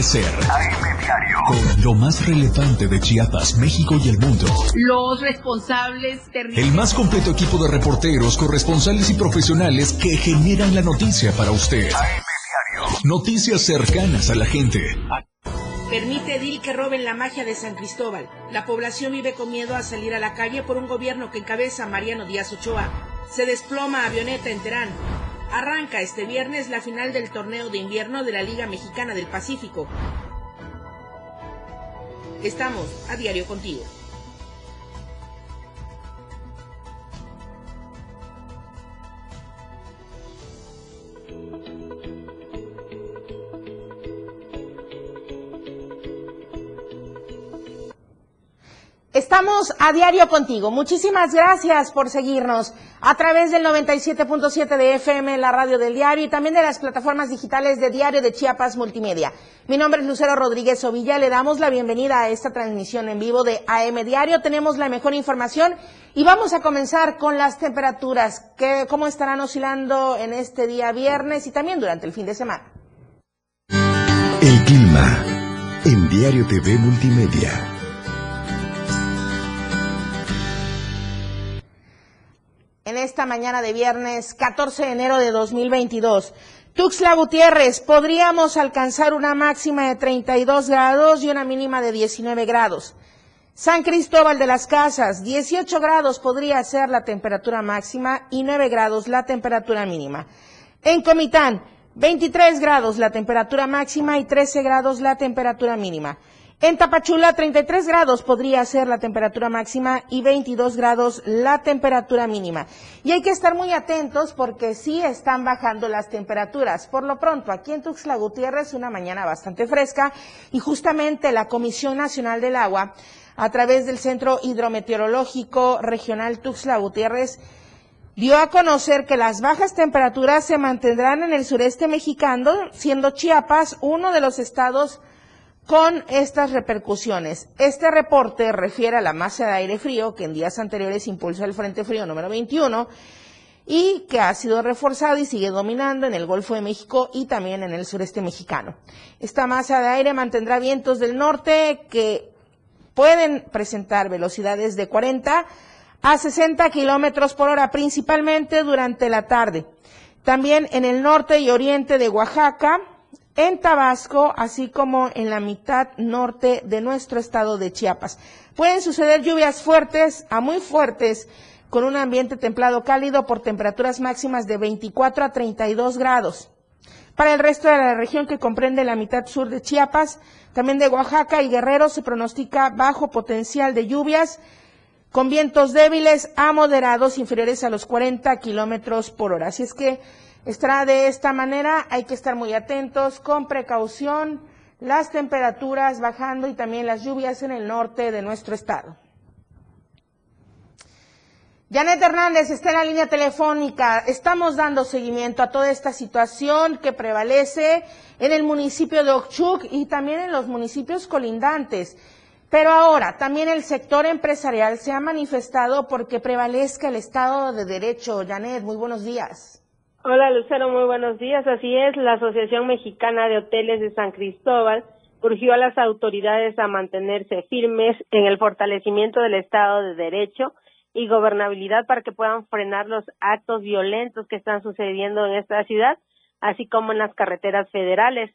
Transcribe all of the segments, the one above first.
Con lo más relevante de Chiapas, México y el mundo. Los responsables terribles. El más completo equipo de reporteros, corresponsales y profesionales que generan la noticia para usted. Noticias cercanas a la gente. Permite Edil que roben la magia de San Cristóbal. La población vive con miedo a salir a la calle por un gobierno que encabeza Mariano Díaz Ochoa. Se desploma avioneta en Terán. Arranca este viernes la final del torneo de invierno de la Liga Mexicana del Pacífico. Estamos a diario contigo. Estamos a diario contigo. Muchísimas gracias por seguirnos a través del 97.7 de FM, la radio del diario y también de las plataformas digitales de Diario de Chiapas Multimedia. Mi nombre es Lucero Rodríguez Ovilla. Le damos la bienvenida a esta transmisión en vivo de AM Diario. Tenemos la mejor información y vamos a comenzar con las temperaturas, que, cómo estarán oscilando en este día viernes y también durante el fin de semana. El clima en Diario TV Multimedia. En esta mañana de viernes 14 de enero de 2022. Tuxtla Gutiérrez, podríamos alcanzar una máxima de 32 grados y una mínima de 19 grados. San Cristóbal de las Casas, 18 grados podría ser la temperatura máxima y 9 grados la temperatura mínima. En Comitán, 23 grados la temperatura máxima y 13 grados la temperatura mínima. En Tapachula, 33 grados podría ser la temperatura máxima y 22 grados la temperatura mínima. Y hay que estar muy atentos porque sí están bajando las temperaturas. Por lo pronto, aquí en Tuxtla Gutiérrez, una mañana bastante fresca y justamente la Comisión Nacional del Agua, a través del Centro Hidrometeorológico Regional Tuxtla Gutiérrez, dio a conocer que las bajas temperaturas se mantendrán en el sureste mexicano, siendo Chiapas uno de los estados con estas repercusiones. Este reporte refiere a la masa de aire frío que en días anteriores impulsó el Frente Frío número 21 y que ha sido reforzado y sigue dominando en el Golfo de México y también en el sureste mexicano. Esta masa de aire mantendrá vientos del norte que pueden presentar velocidades de 40 a 60 kilómetros por hora, principalmente durante la tarde. También en el norte y oriente de Oaxaca, en Tabasco, así como en la mitad norte de nuestro estado de Chiapas. Pueden suceder lluvias fuertes a muy fuertes con un ambiente templado cálido por temperaturas máximas de 24 a 32 grados. Para el resto de la región que comprende la mitad sur de Chiapas, también de Oaxaca y Guerrero se pronostica bajo potencial de lluvias con vientos débiles a moderados inferiores a los 40 kilómetros por hora. Así es que Estará de esta manera, hay que estar muy atentos, con precaución, las temperaturas bajando y también las lluvias en el norte de nuestro estado. Janet Hernández está en la línea telefónica. Estamos dando seguimiento a toda esta situación que prevalece en el municipio de Ochuc y también en los municipios colindantes. Pero ahora también el sector empresarial se ha manifestado porque prevalezca el Estado de Derecho. Janet, muy buenos días. Hola Lucero, muy buenos días. Así es, la Asociación Mexicana de Hoteles de San Cristóbal urgió a las autoridades a mantenerse firmes en el fortalecimiento del Estado de Derecho y gobernabilidad para que puedan frenar los actos violentos que están sucediendo en esta ciudad, así como en las carreteras federales.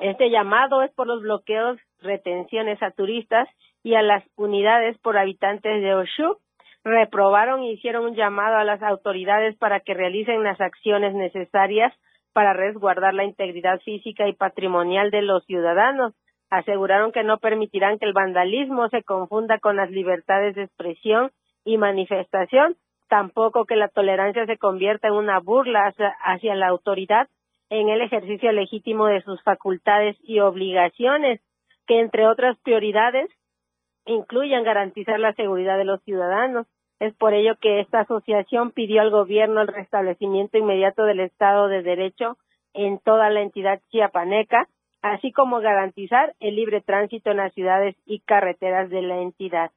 Este llamado es por los bloqueos, retenciones a turistas y a las unidades por habitantes de Oshu reprobaron y hicieron un llamado a las autoridades para que realicen las acciones necesarias para resguardar la integridad física y patrimonial de los ciudadanos. Aseguraron que no permitirán que el vandalismo se confunda con las libertades de expresión y manifestación, tampoco que la tolerancia se convierta en una burla hacia, hacia la autoridad en el ejercicio legítimo de sus facultades y obligaciones, que entre otras prioridades incluyan garantizar la seguridad de los ciudadanos. Es por ello que esta asociación pidió al gobierno el restablecimiento inmediato del Estado de Derecho en toda la entidad chiapaneca, así como garantizar el libre tránsito en las ciudades y carreteras de la entidad.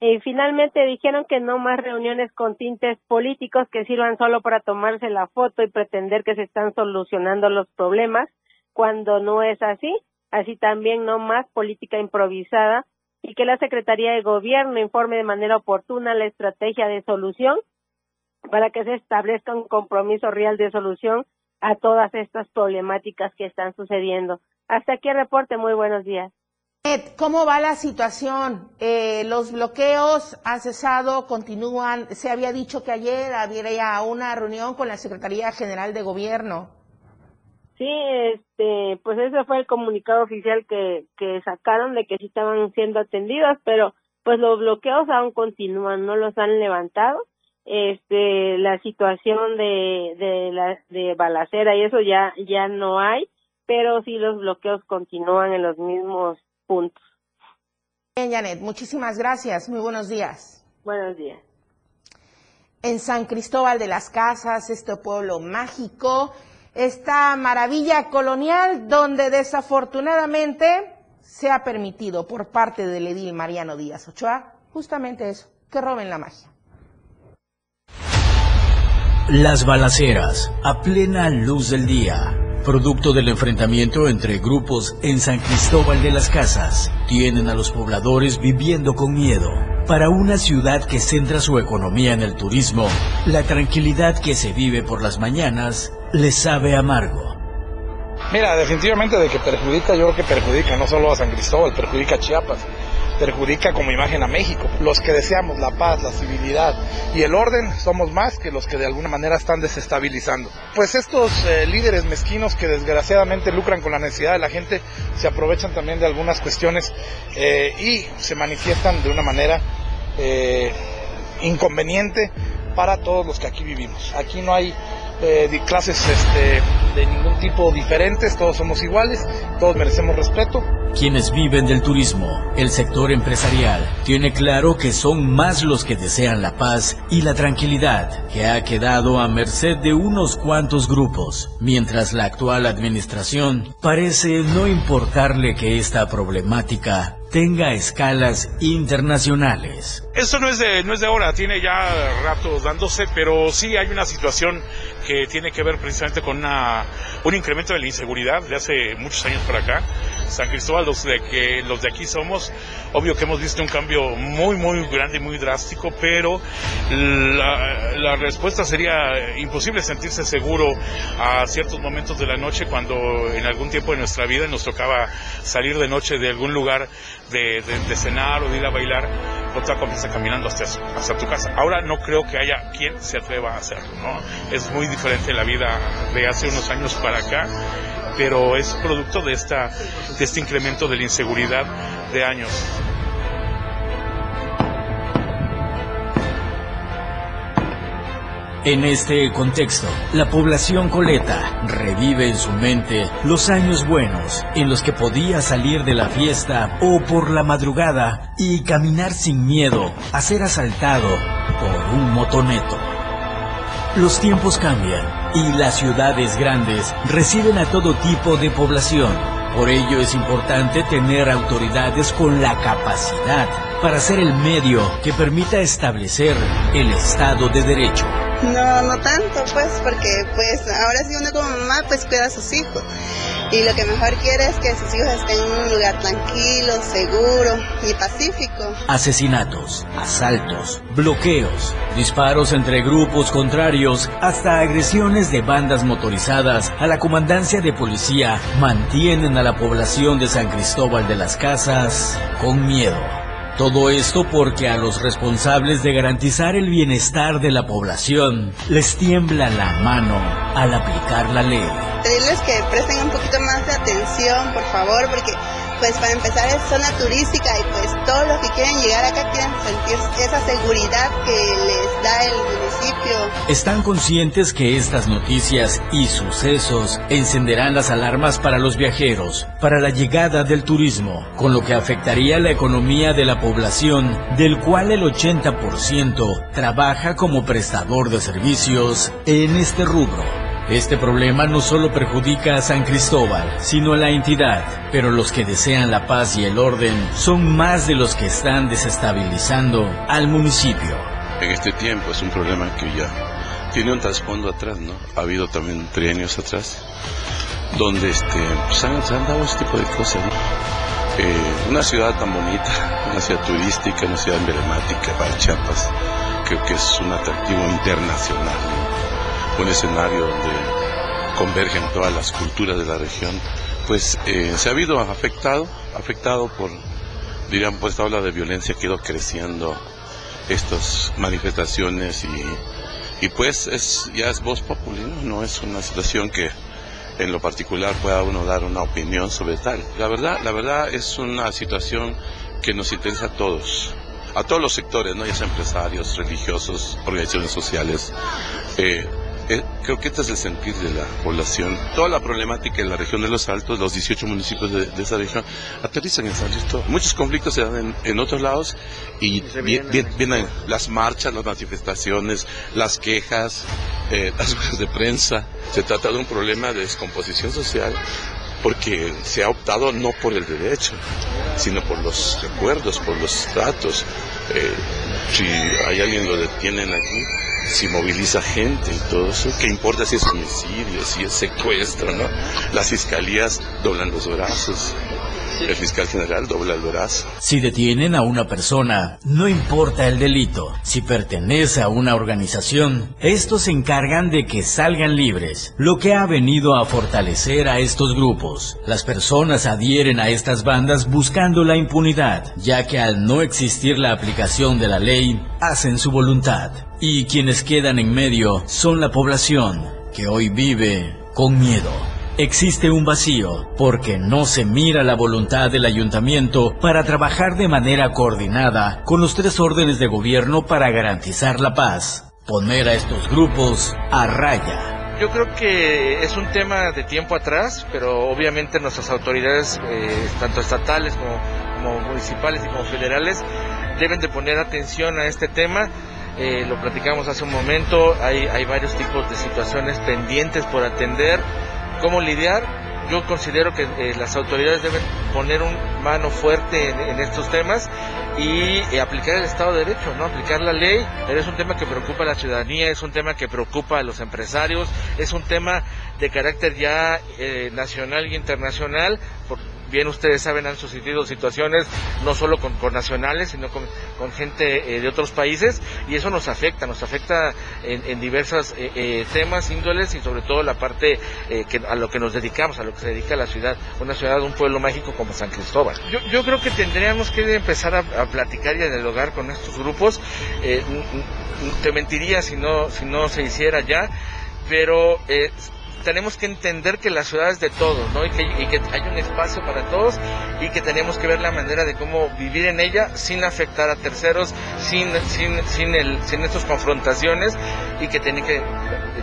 Y finalmente dijeron que no más reuniones con tintes políticos que sirvan solo para tomarse la foto y pretender que se están solucionando los problemas, cuando no es así, así también no más política improvisada y que la Secretaría de Gobierno informe de manera oportuna la estrategia de solución para que se establezca un compromiso real de solución a todas estas problemáticas que están sucediendo. Hasta aquí el reporte. Muy buenos días. ¿Cómo va la situación? Eh, los bloqueos han cesado, continúan. Se había dicho que ayer había una reunión con la Secretaría General de Gobierno. Sí, este, pues ese fue el comunicado oficial que, que sacaron de que sí estaban siendo atendidas, pero pues los bloqueos aún continúan, no los han levantado. Este, la situación de, de la, de balacera y eso ya, ya no hay, pero sí los bloqueos continúan en los mismos puntos. Bien, Janet, muchísimas gracias. Muy buenos días. Buenos días. En San Cristóbal de las Casas, este pueblo mágico, esta maravilla colonial donde desafortunadamente se ha permitido por parte del edil Mariano Díaz Ochoa justamente eso, que roben la magia. Las balaceras, a plena luz del día, producto del enfrentamiento entre grupos en San Cristóbal de las Casas, tienen a los pobladores viviendo con miedo. Para una ciudad que centra su economía en el turismo, la tranquilidad que se vive por las mañanas les sabe amargo. Mira, definitivamente de que perjudica, yo creo que perjudica no solo a San Cristóbal, perjudica a Chiapas perjudica como imagen a México. Los que deseamos la paz, la civilidad y el orden somos más que los que de alguna manera están desestabilizando. Pues estos eh, líderes mezquinos que desgraciadamente lucran con la necesidad de la gente se aprovechan también de algunas cuestiones eh, y se manifiestan de una manera eh, inconveniente para todos los que aquí vivimos. Aquí no hay clases este, de ningún tipo diferentes, todos somos iguales, todos merecemos respeto quienes viven del turismo, el sector empresarial, tiene claro que son más los que desean la paz y la tranquilidad, que ha quedado a merced de unos cuantos grupos, mientras la actual administración parece no importarle que esta problemática tenga escalas internacionales. Eso no es de, no es de ahora, tiene ya rato dándose, pero sí hay una situación que tiene que ver precisamente con una, un incremento de la inseguridad de hace muchos años por acá. San Cristóbal, los de que los de aquí somos, obvio que hemos visto un cambio muy, muy grande y muy drástico, pero la, la respuesta sería imposible sentirse seguro a ciertos momentos de la noche cuando en algún tiempo de nuestra vida nos tocaba salir de noche de algún lugar de, de, cenar o de ir a bailar, otra comienza caminando hasta, hasta tu casa. Ahora no creo que haya quien se atreva a hacerlo, ¿no? Es muy diferente la vida de hace unos años para acá, pero es producto de, esta, de este incremento de la inseguridad de años. En este contexto, la población coleta revive en su mente los años buenos en los que podía salir de la fiesta o por la madrugada y caminar sin miedo a ser asaltado por un motoneto. Los tiempos cambian y las ciudades grandes reciben a todo tipo de población. Por ello es importante tener autoridades con la capacidad para ser el medio que permita establecer el Estado de Derecho. No, no tanto, pues, porque pues ahora sí uno como mamá pues cuida a sus hijos. Y lo que mejor quiere es que sus hijos estén en un lugar tranquilo, seguro y pacífico. Asesinatos, asaltos, bloqueos, disparos entre grupos contrarios, hasta agresiones de bandas motorizadas a la comandancia de policía mantienen a la población de San Cristóbal de las Casas con miedo. Todo esto porque a los responsables de garantizar el bienestar de la población les tiembla la mano al aplicar la ley. Pedirles que presten un poquito más de atención, por favor, porque pues para empezar es zona turística y pues todos los que quieren llegar acá quieren sentir esa seguridad que les da el municipio. Están conscientes que estas noticias y sucesos encenderán las alarmas para los viajeros, para la llegada del turismo, con lo que afectaría la economía de la población, del cual el 80% trabaja como prestador de servicios en este rubro. Este problema no solo perjudica a San Cristóbal, sino a la entidad, pero los que desean la paz y el orden son más de los que están desestabilizando al municipio. En este tiempo es un problema que ya tiene un trasfondo atrás, ¿no? Ha habido también trienios atrás, donde este, pues, se han dado este tipo de cosas. Eh, una ciudad tan bonita, una ciudad turística, una ciudad emblemática para Chiapas, creo que es un atractivo internacional, un escenario donde convergen todas las culturas de la región, pues eh, se ha habido afectado, afectado por, diríamos, pues esta ola de violencia que ha ido creciendo, estas manifestaciones y, y pues es, ya es voz popular, no es una situación que en lo particular pueda uno dar una opinión sobre tal. La verdad, la verdad es una situación que nos interesa a todos, a todos los sectores, no ya sea empresarios, religiosos, organizaciones sociales. Eh, eh, creo que este es el sentir de la población. Toda la problemática en la región de los Altos, los 18 municipios de, esa región, aterrizan en San Luis. Muchos conflictos se dan en, otros lados y, vienen las marchas, las manifestaciones, las quejas, eh, las ruedas de prensa. Se trata de un problema de descomposición social porque se ha optado no por el derecho, sino por los recuerdos, por los tratos. Eh, si hay alguien lo detienen aquí, si moviliza gente y todo eso, ¿qué importa si es homicidio, si es secuestro, no? Las fiscalías doblan los brazos. El fiscal general dobla brazo. Si detienen a una persona, no importa el delito. Si pertenece a una organización, estos se encargan de que salgan libres, lo que ha venido a fortalecer a estos grupos. Las personas adhieren a estas bandas buscando la impunidad, ya que al no existir la aplicación de la ley, hacen su voluntad. Y quienes quedan en medio son la población, que hoy vive con miedo. Existe un vacío porque no se mira la voluntad del ayuntamiento para trabajar de manera coordinada con los tres órdenes de gobierno para garantizar la paz, poner a estos grupos a raya. Yo creo que es un tema de tiempo atrás, pero obviamente nuestras autoridades, eh, tanto estatales como, municipales y como federales, deben de poner atención a este tema. Eh, lo platicamos hace un momento, hay, hay varios tipos de situaciones pendientes por atender cómo lidiar. Yo considero que eh, las autoridades deben poner un mano fuerte en, estos temas y eh, aplicar el Estado de Derecho, ¿no? Aplicar la ley, pero es un tema que preocupa a la ciudadanía, es un tema que preocupa a los empresarios, es un tema de carácter ya eh, nacional y internacional, por, bien ustedes saben, han sucedido situaciones no solo con, nacionales, sino con, gente eh, de otros países, y eso nos afecta, nos afecta en, en diversos eh, eh, temas, índoles, y sobre todo la parte que, a lo que nos dedicamos, a lo que se dedica la ciudad, una ciudad, un pueblo mágico como San Cristóbal. Yo, creo que tendríamos que empezar a, platicar y a dialogar con estos grupos. te mentiría si no, si no se hiciera ya, pero tenemos que entender que la ciudad es de todos, ¿no? Y que, hay un espacio para todos y que tenemos que ver la manera de cómo vivir en ella sin afectar a terceros, sin, sin, sin, el, sin estas confrontaciones y que tienen que,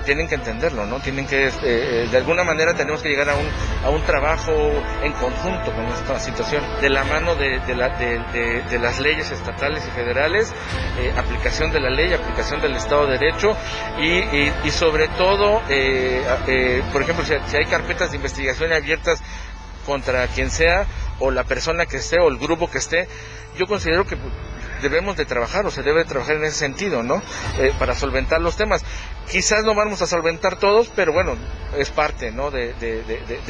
tienen que entenderlo, ¿no? Tienen que, eh, eh, de alguna manera tenemos que llegar a un, a un trabajo en conjunto con esta situación, de la mano de, de, la, de, las leyes estatales y federales, eh, aplicación de la ley, aplicación del Estado de Derecho y, y, sobre todo, por ejemplo, si, hay carpetas de investigación abiertas contra quien sea, o la persona que esté, o el grupo que esté, yo considero que debemos de trabajar o se debe trabajar en ese sentido, ¿no? Eh, para solventar los temas. Quizás no vamos a solventar todos, pero bueno, es parte, ¿no? De,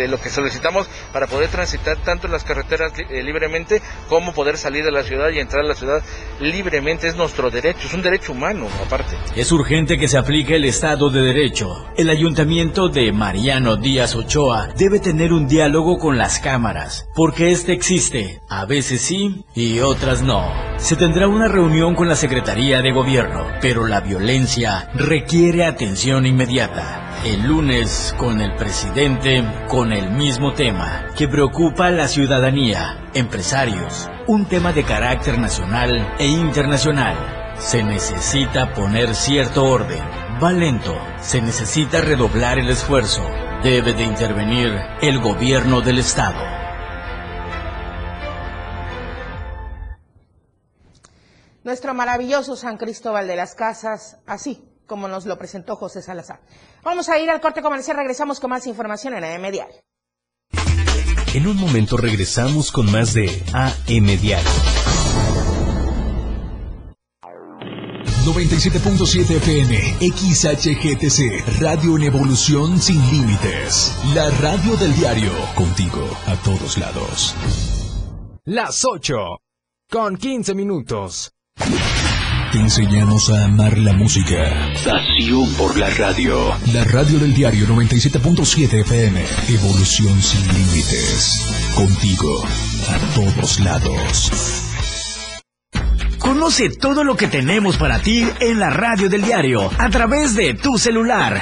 lo que solicitamos para poder transitar tanto en las carreteras eh, libremente como poder salir de la ciudad y entrar a la ciudad libremente. Es nuestro derecho, es un derecho humano, aparte. Es urgente que se aplique el Estado de Derecho. El ayuntamiento de Mariano Díaz Ochoa debe tener un diálogo con las cámaras, porque este existe, a veces sí y otras no. Se tendrá una reunión con la Secretaría de Gobierno, pero la violencia requiere atención inmediata. El lunes, con el presidente, con el mismo tema, que preocupa a la ciudadanía, empresarios, un tema de carácter nacional e internacional. Se necesita poner cierto orden. Va lento, se necesita redoblar el esfuerzo. Debe de intervenir el gobierno del Estado. Nuestro maravilloso San Cristóbal de las Casas, así como nos lo presentó José Salazar. Vamos a ir al corte comercial, regresamos con más información en AM Diario. En un momento regresamos con más de AM Diario. 97.7 FM, XHGTC, Radio en Evolución Sin Límites. La radio del diario, contigo a todos lados. Las 8, con 15 minutos. Te enseñamos a amar la música. Pasión por la radio. La radio del diario 97.7 FM. Evolución sin límites. Contigo a todos lados. Conoce todo lo que tenemos para ti en la radio del diario a través de tu celular.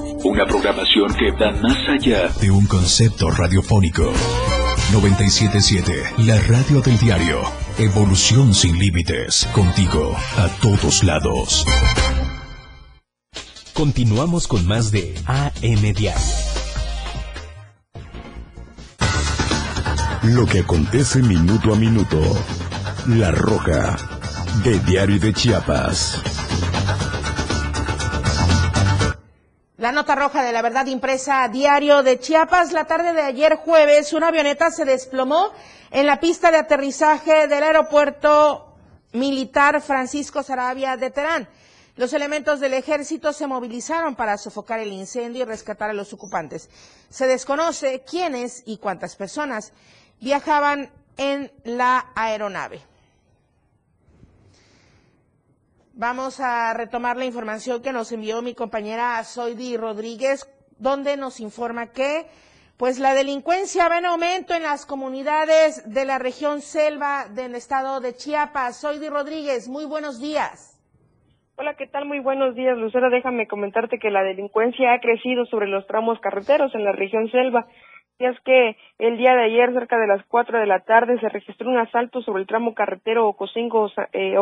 Una programación que va más allá de un concepto radiofónico. 977, la radio del diario. Evolución sin límites. Contigo a todos lados. Continuamos con más de AM Diario. Lo que acontece minuto a minuto. La Roja, de Diario de Chiapas. La nota roja de la verdad impresa diario de Chiapas. La tarde de ayer jueves, una avioneta se desplomó en la pista de aterrizaje del aeropuerto militar Francisco Sarabia de Terán. Los elementos del ejército se movilizaron para sofocar el incendio y rescatar a los ocupantes. Se desconoce quiénes y cuántas personas viajaban en la aeronave. Vamos a retomar la información que nos envió mi compañera Zoidi Rodríguez, donde nos informa que pues la delincuencia va en aumento en las comunidades de la región selva del estado de Chiapas. Zoidi Rodríguez, muy buenos días. Hola, ¿qué tal? Muy buenos días, Lucero. Déjame comentarte que la delincuencia ha crecido sobre los tramos carreteros en la región selva es que el día de ayer, cerca de las 4 de la tarde, se registró un asalto sobre el tramo carretero Ocosingo, eh,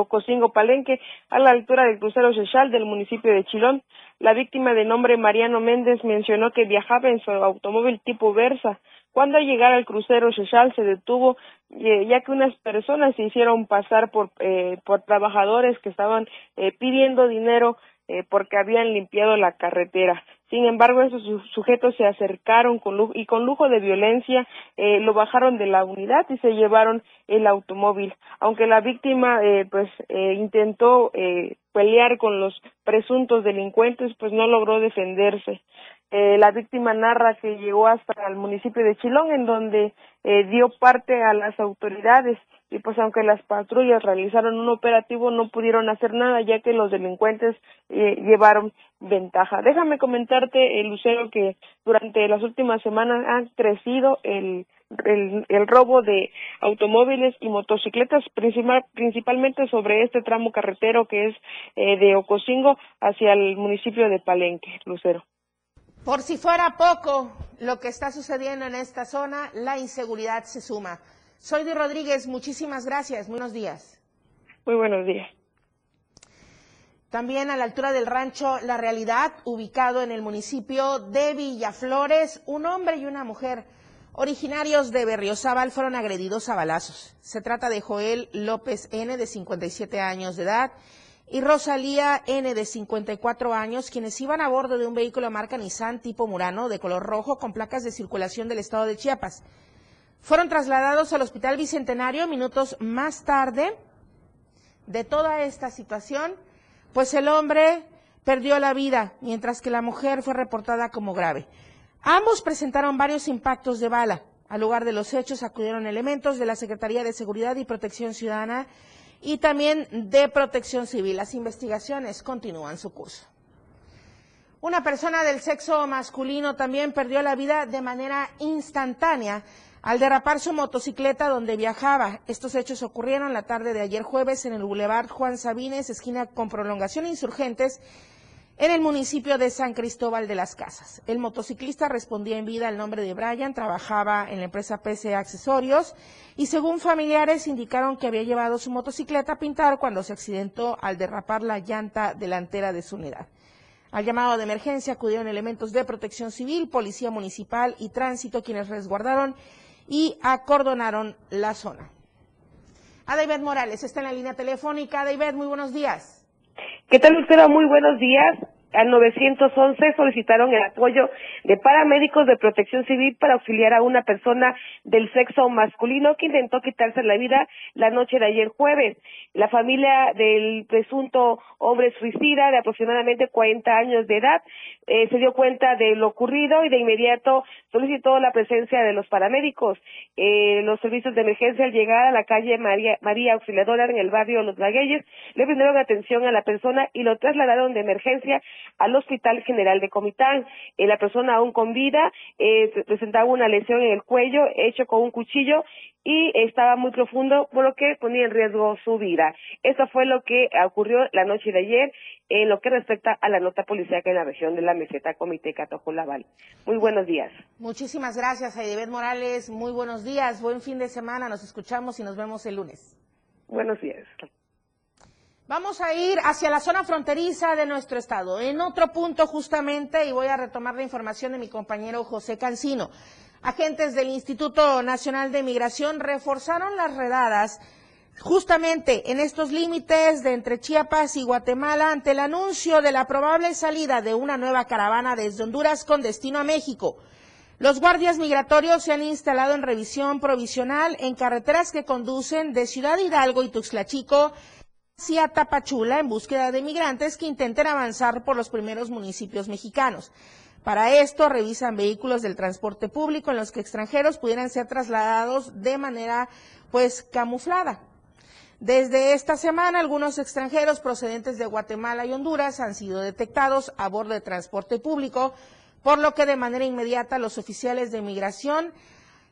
a la altura del crucero Chechal del municipio de Chilón. La víctima de nombre Mariano Méndez mencionó que viajaba en su automóvil tipo Versa. Cuando al llegar al crucero Chechal se detuvo eh, ya que unas personas se hicieron pasar por, eh, por trabajadores que estaban eh, pidiendo dinero porque habían limpiado la carretera. Sin embargo, esos sujetos se acercaron con lujo, y con lujo de violencia eh, lo bajaron de la unidad y se llevaron el automóvil. Aunque la víctima eh, pues eh, intentó eh, pelear con los presuntos delincuentes, pues no logró defenderse. Eh, la víctima narra que llegó hasta el municipio de Chilón, en donde eh, dio parte a las autoridades y pues aunque las patrullas realizaron un operativo no pudieron hacer nada ya que los delincuentes eh, llevaron ventaja. Déjame comentarte, eh, Lucero, que durante las últimas semanas ha crecido el el, robo de automóviles y motocicletas, principalmente sobre este tramo carretero que es eh, de Ocosingo hacia el municipio de Palenque, Lucero. Por si fuera poco lo que está sucediendo en esta zona, la inseguridad se suma. Soy Di Rodríguez, muchísimas gracias, buenos días. Muy buenos días. También a la altura del rancho La Realidad, ubicado en el municipio de Villaflores, un hombre y una mujer originarios de Berriozábal fueron agredidos a balazos. Se trata de Joel López N, de 57 años de edad, y Rosalía N, de 54 años, quienes iban a bordo de un vehículo marca Nissan tipo Murano de color rojo con placas de circulación del estado de Chiapas. Fueron trasladados al Hospital Bicentenario minutos más tarde de toda esta situación pues el hombre perdió la vida, mientras que la mujer fue reportada como grave. Ambos presentaron varios impactos de bala. Al lugar de los hechos acudieron elementos de la Secretaría de Seguridad y Protección Ciudadana y también de Protección Civil. Las investigaciones continúan su curso. Una persona del sexo masculino también perdió la vida de manera instantánea al derrapar su motocicleta donde viajaba. Estos hechos ocurrieron la tarde de ayer jueves en el Boulevard Juan Sabines, esquina con prolongación insurgentes, en el municipio de San Cristóbal de las Casas. El motociclista respondía en vida al nombre de Brian, trabajaba en la empresa PC Accesorios y según familiares indicaron que había llevado su motocicleta a pintar cuando se accidentó al derrapar la llanta delantera de su unidad. Al llamado de emergencia acudieron elementos de protección civil, policía municipal y tránsito quienes resguardaron y acordonaron la zona. Adaibet Morales está en la línea telefónica. Adaibet, muy buenos días. ¿Qué tal, usted? Muy buenos días al 911 solicitaron el apoyo de paramédicos de protección civil para auxiliar a una persona del sexo masculino que intentó quitarse la vida la noche de ayer jueves. La familia del presunto hombre suicida de aproximadamente 40 años de edad eh, se dio cuenta de lo ocurrido y de inmediato solicitó la presencia de los paramédicos. Eh, los servicios de emergencia al llegar a la calle María, María Auxiliadora en el barrio Los Lagueyes le brindaron atención a la persona y lo trasladaron de emergencia al Hospital General de Comitán. Eh, la persona aún con vida eh, presentaba una lesión en el cuello hecho con un cuchillo y estaba muy profundo, por lo que ponía en riesgo su vida. Eso fue lo que ocurrió la noche de ayer en lo que respecta a la nota policíaca en la región de la meseta Comité Laval. Muy buenos días. Muchísimas gracias, Aidebet Morales. Muy buenos días. Buen fin de semana. Nos escuchamos y nos vemos el lunes. Buenos días. Vamos a ir hacia la zona fronteriza de nuestro estado. En otro punto justamente, y voy a retomar la información de mi compañero José Cancino, agentes del Instituto Nacional de Migración reforzaron las redadas justamente en estos límites de entre Chiapas y Guatemala ante el anuncio de la probable salida de una nueva caravana desde Honduras con destino a México. Los guardias migratorios se han instalado en revisión provisional en carreteras que conducen de Ciudad Hidalgo y Tuxtla Chico hacia Tapachula en búsqueda de migrantes que intenten avanzar por los primeros municipios mexicanos. Para esto revisan vehículos del transporte público en los que extranjeros pudieran ser trasladados de manera pues camuflada. Desde esta semana, algunos extranjeros procedentes de Guatemala y Honduras han sido detectados a bordo de transporte público, por lo que de manera inmediata los oficiales de migración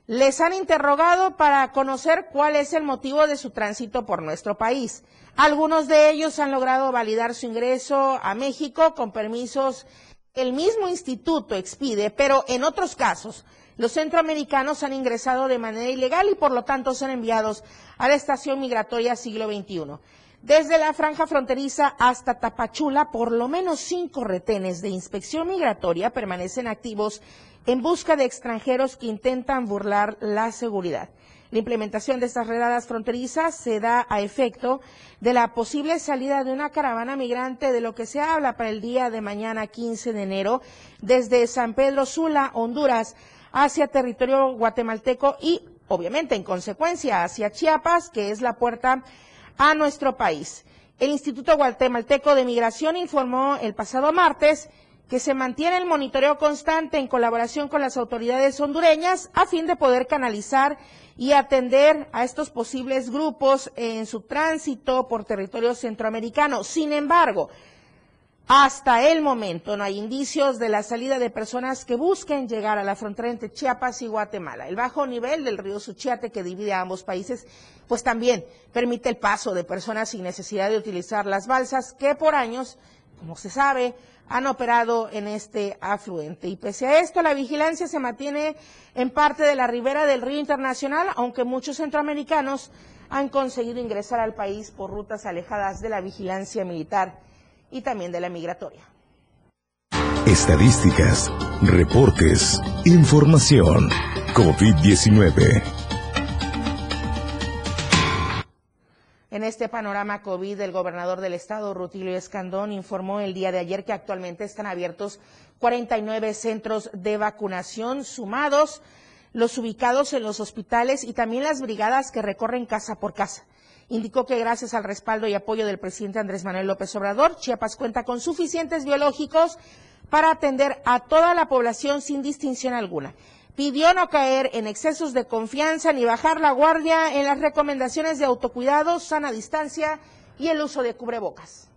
les han interrogado para conocer cuál es el motivo de su tránsito por nuestro país. Algunos de ellos han logrado validar su ingreso a México con permisos que el mismo instituto expide, pero en otros casos los centroamericanos han ingresado de manera ilegal y por lo tanto son enviados a la estación migratoria siglo XXI. Desde la franja fronteriza hasta Tapachula, por lo menos cinco retenes de inspección migratoria permanecen activos en busca de extranjeros que intentan burlar la seguridad. La implementación de estas redadas fronterizas se da a efecto de la posible salida de una caravana migrante de lo que se habla para el día de mañana 15 de enero desde San Pedro Sula, Honduras, hacia territorio guatemalteco y obviamente en consecuencia hacia Chiapas, que es la puerta a nuestro país. El Instituto Guatemalteco de Migración informó el pasado martes que se mantiene el monitoreo constante en colaboración con las autoridades hondureñas a fin de poder canalizar y atender a estos posibles grupos en su tránsito por territorio centroamericano. Sin embargo, Hasta el momento no hay indicios de la salida de personas que busquen llegar a la frontera entre Chiapas y Guatemala. El bajo nivel del río Suchiate que divide a ambos países, pues también permite el paso de personas sin necesidad de utilizar las balsas que por años, como se sabe, han operado en este afluente. Y pese a esto, la vigilancia se mantiene en parte de la ribera del río internacional, aunque muchos centroamericanos han conseguido ingresar al país por rutas alejadas de la vigilancia militar y también de la migratoria. Estadísticas, reportes, información. COVID-19. En este panorama COVID, el gobernador del estado, Rutilio Escandón, informó el día de ayer que actualmente están abiertos 49 centros de vacunación sumados, los ubicados en los hospitales y también las brigadas que recorren casa por casa. Indicó que gracias al respaldo y apoyo del presidente Andrés Manuel López Obrador, Chiapas cuenta con suficientes biológicos para atender a toda la población sin distinción alguna. Pidió no caer en excesos de confianza ni bajar la guardia en las recomendaciones de autocuidado, sana distancia y el uso de cubrebocas.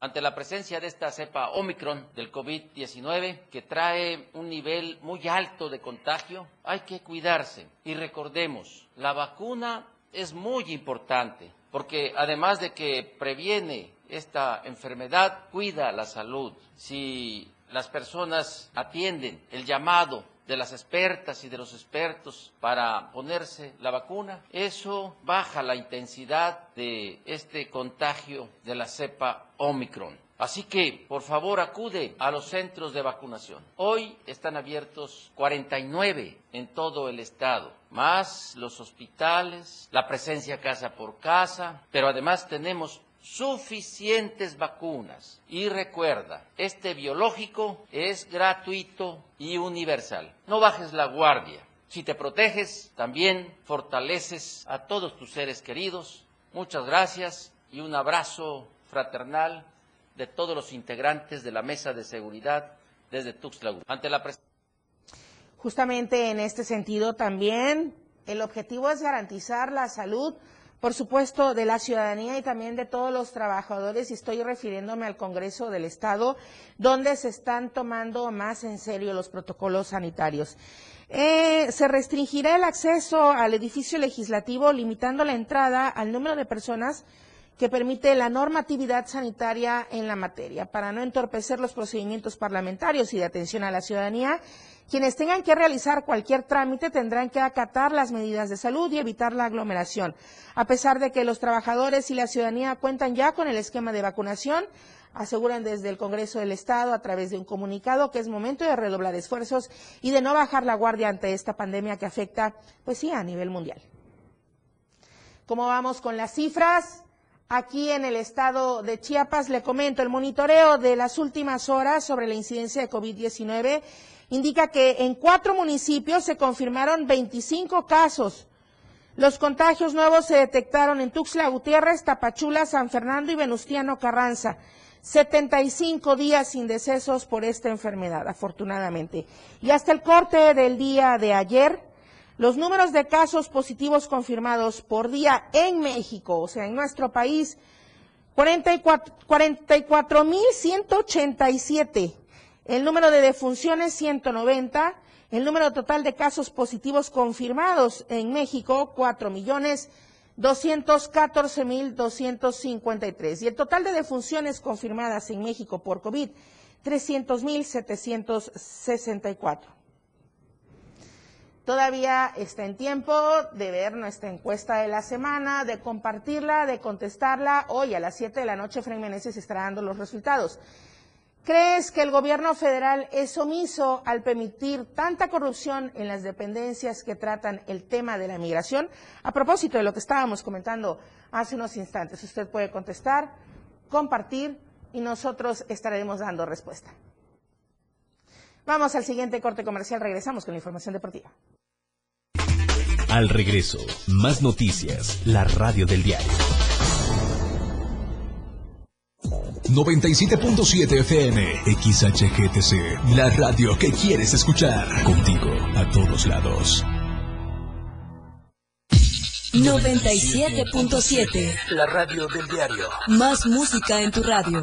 Ante la presencia de esta cepa Omicron del COVID-19, que trae un nivel muy alto de contagio, hay que cuidarse. Y recordemos, la vacuna es muy importante porque además de que previene esta enfermedad, cuida la salud. Si las personas atienden el llamado de las expertas y de los expertos para ponerse la vacuna, eso baja la intensidad de este contagio de la cepa Omicron. Así que, por favor, acude a los centros de vacunación. Hoy están abiertos 49 en todo el estado, más los hospitales, la presencia casa por casa, pero además tenemos suficientes vacunas. Y recuerda, este biológico es gratuito y universal. No bajes la guardia. Si te proteges, también fortaleces a todos tus seres queridos. Muchas gracias y un abrazo fraternal de todos los integrantes de la mesa de seguridad desde Tuxtla Ante la Justamente en este sentido también el objetivo es garantizar la salud, por supuesto, de la ciudadanía y también de todos los trabajadores, y estoy refiriéndome al Congreso del Estado, donde se están tomando más en serio los protocolos sanitarios. Eh, se restringirá el acceso al edificio legislativo, limitando la entrada al número de personas que permite la normatividad sanitaria en la materia. Para no entorpecer los procedimientos parlamentarios y de atención a la ciudadanía, quienes tengan que realizar cualquier trámite tendrán que acatar las medidas de salud y evitar la aglomeración. A pesar de que los trabajadores y la ciudadanía cuentan ya con el esquema de vacunación, aseguran desde el Congreso del Estado a través de un comunicado que es momento de redoblar esfuerzos y de no bajar la guardia ante esta pandemia que afecta, pues sí, a nivel mundial. ¿Cómo vamos con las cifras? Aquí en el estado de Chiapas le comento, el monitoreo de las últimas horas sobre la incidencia de COVID-19 indica que en cuatro municipios se confirmaron 25 casos. Los contagios nuevos se detectaron en Tuxtla Gutiérrez, Tapachula, San Fernando y Venustiano Carranza. 75 días sin decesos por esta enfermedad, afortunadamente. Y hasta el corte del día de ayer, los números de casos positivos confirmados por día en México, o sea, en nuestro país, 44.187. el número de defunciones 190, el número total de casos positivos confirmados en México 4.214.253 y el total de defunciones confirmadas en México por COVID 300.764. Todavía está en tiempo de ver nuestra encuesta de la semana, de compartirla, de contestarla. Hoy a las 7 de la noche, Fren Meneses estará dando los resultados. ¿Crees que el gobierno federal es omiso al permitir tanta corrupción en las dependencias que tratan el tema de la migración? A propósito de lo que estábamos comentando hace unos instantes, usted puede contestar, compartir y nosotros estaremos dando respuesta. Vamos al siguiente corte comercial, regresamos con la información deportiva. Al regreso, más noticias, la radio del diario. 97.7 FM, XHGTC, la radio que quieres escuchar. Contigo, a todos lados. 97.7, la radio del diario. Más música en tu radio.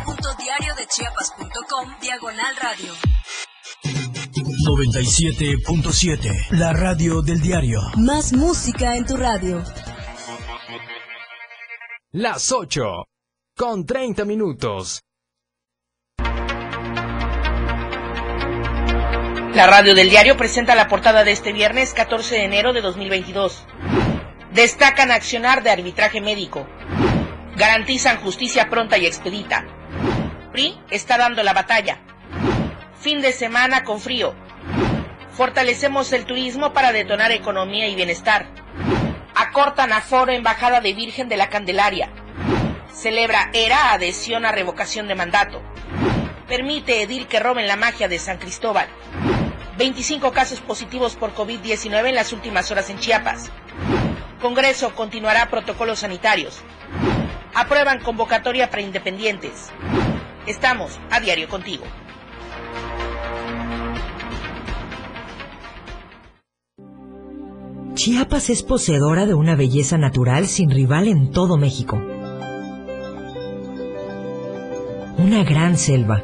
www.diariodechiapas.com Diagonal Radio. 97.7. La radio del diario. Más música en tu radio. Las 8. Con 30 minutos. La radio del diario presenta la portada de este viernes 14 de enero de 2022. Destacan accionar de arbitraje médico. Garantizan justicia pronta y expedita. PRI está dando la batalla. Fin de semana con frío. Fortalecemos el turismo para detonar economía y bienestar. Acortan aforo Embajada de Virgen de la Candelaria. Celebra ERA adhesión a revocación de mandato. Permite edil que roben la magia de San Cristóbal. 25 casos positivos por COVID-19 en las últimas horas en Chiapas. Congreso continuará protocolos sanitarios. Aprueban convocatoria para independientes. Estamos a diario contigo. Chiapas es poseedora de una belleza natural sin rival en todo México. Una gran selva,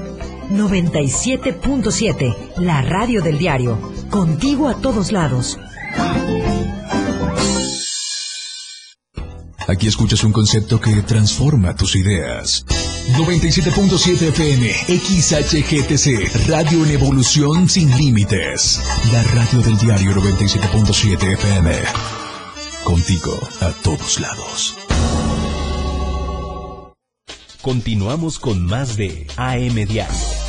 97.7, la radio del diario. Contigo a todos lados. Aquí escuchas un concepto que transforma tus ideas. 97.7 FM, XHGTC, Radio en Evolución Sin Límites. La radio del diario 97.7 FM. Contigo a todos lados. Continuamos con más de AM Diario.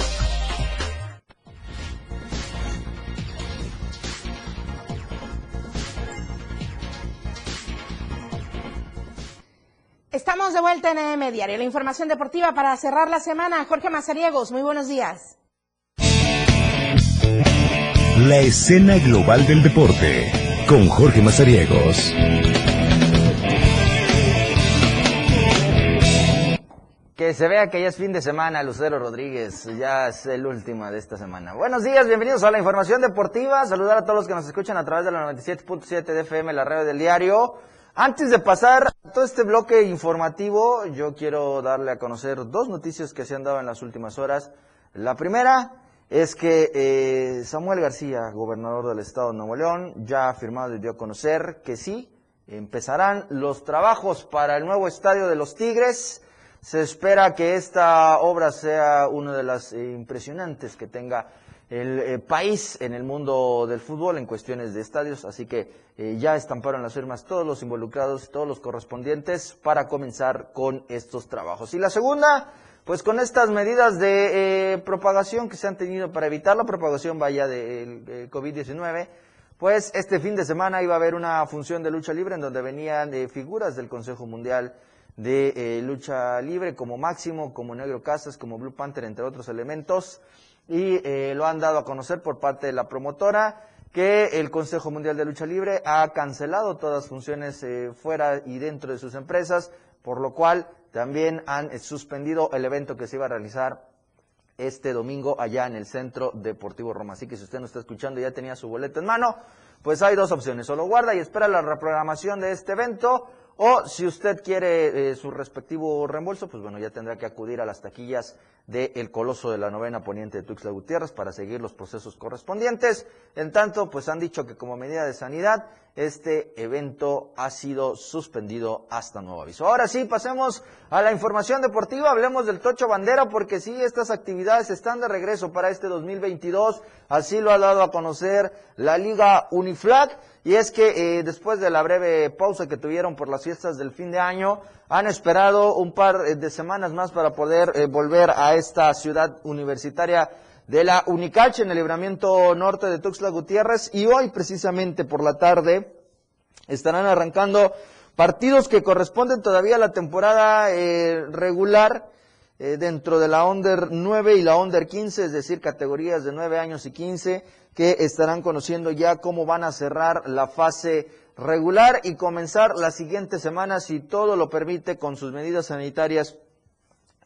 EM Diario, la información deportiva para cerrar la semana. Jorge Mazariegos, muy buenos días. La escena global del deporte con Jorge Mazariegos. Que se vea que ya es fin de semana, Lucero Rodríguez, ya es el último de esta semana. Buenos días, bienvenidos a la información deportiva. Saludar a todos los que nos escuchan a través de la 97.7 de FM, la radio del diario. Antes de pasar a todo este bloque informativo, yo quiero darle a conocer dos noticias que se han dado en las últimas horas. La primera es que eh, Samuel García, gobernador del estado de Nuevo León, ya ha firmado y dio a conocer que sí, empezarán los trabajos para el nuevo estadio de los Tigres. Se espera que esta obra sea una de las eh, impresionantes que tenga el eh, país en el mundo del fútbol en cuestiones de estadios, así que eh, ya estamparon las firmas todos los involucrados, todos los correspondientes para comenzar con estos trabajos. Y la segunda, pues con estas medidas de eh, propagación que se han tenido para evitar la propagación vaya del COVID-19, pues este fin de semana iba a haber una función de lucha libre en donde venían figuras del Consejo Mundial de lucha libre como Máximo, como Negro Casas, como Blue Panther, entre otros elementos y eh, lo han dado a conocer por parte de la promotora que el Consejo Mundial de Lucha Libre ha cancelado todas funciones eh, fuera y dentro de sus empresas, por lo cual también han eh, suspendido el evento que se iba a realizar este domingo allá en el Centro Deportivo Roma. Así que si usted no está escuchando y ya tenía su boleto en mano, pues hay dos opciones. O lo guarda y espera la reprogramación de este evento, o si usted quiere eh, su respectivo reembolso, pues bueno, ya tendrá que acudir a las taquillas del Coloso de la Novena Poniente de Tuxtla Gutiérrez para seguir los procesos correspondientes. En tanto, pues han dicho que como medida de sanidad, este evento ha sido suspendido hasta nuevo aviso. Ahora sí, pasemos a la información deportiva, hablemos del Tocho Bandera, porque sí, estas actividades están de regreso para este 2022, así lo ha dado a conocer la Liga Uniflag, y es que eh, después de la breve pausa que tuvieron por las fiestas del fin de año, han esperado un par eh, de semanas más para poder eh, volver a esta ciudad universitaria de la Unicach en el libramiento norte de Tuxtla Gutiérrez. Y hoy precisamente por la tarde estarán arrancando partidos que corresponden todavía a la temporada eh, regular eh, dentro de la Under 9 y la Under 15, es decir, categorías de 9 años y 15 que estarán conociendo ya cómo van a cerrar la fase regular y comenzar la siguiente semana, si todo lo permite, con sus medidas sanitarias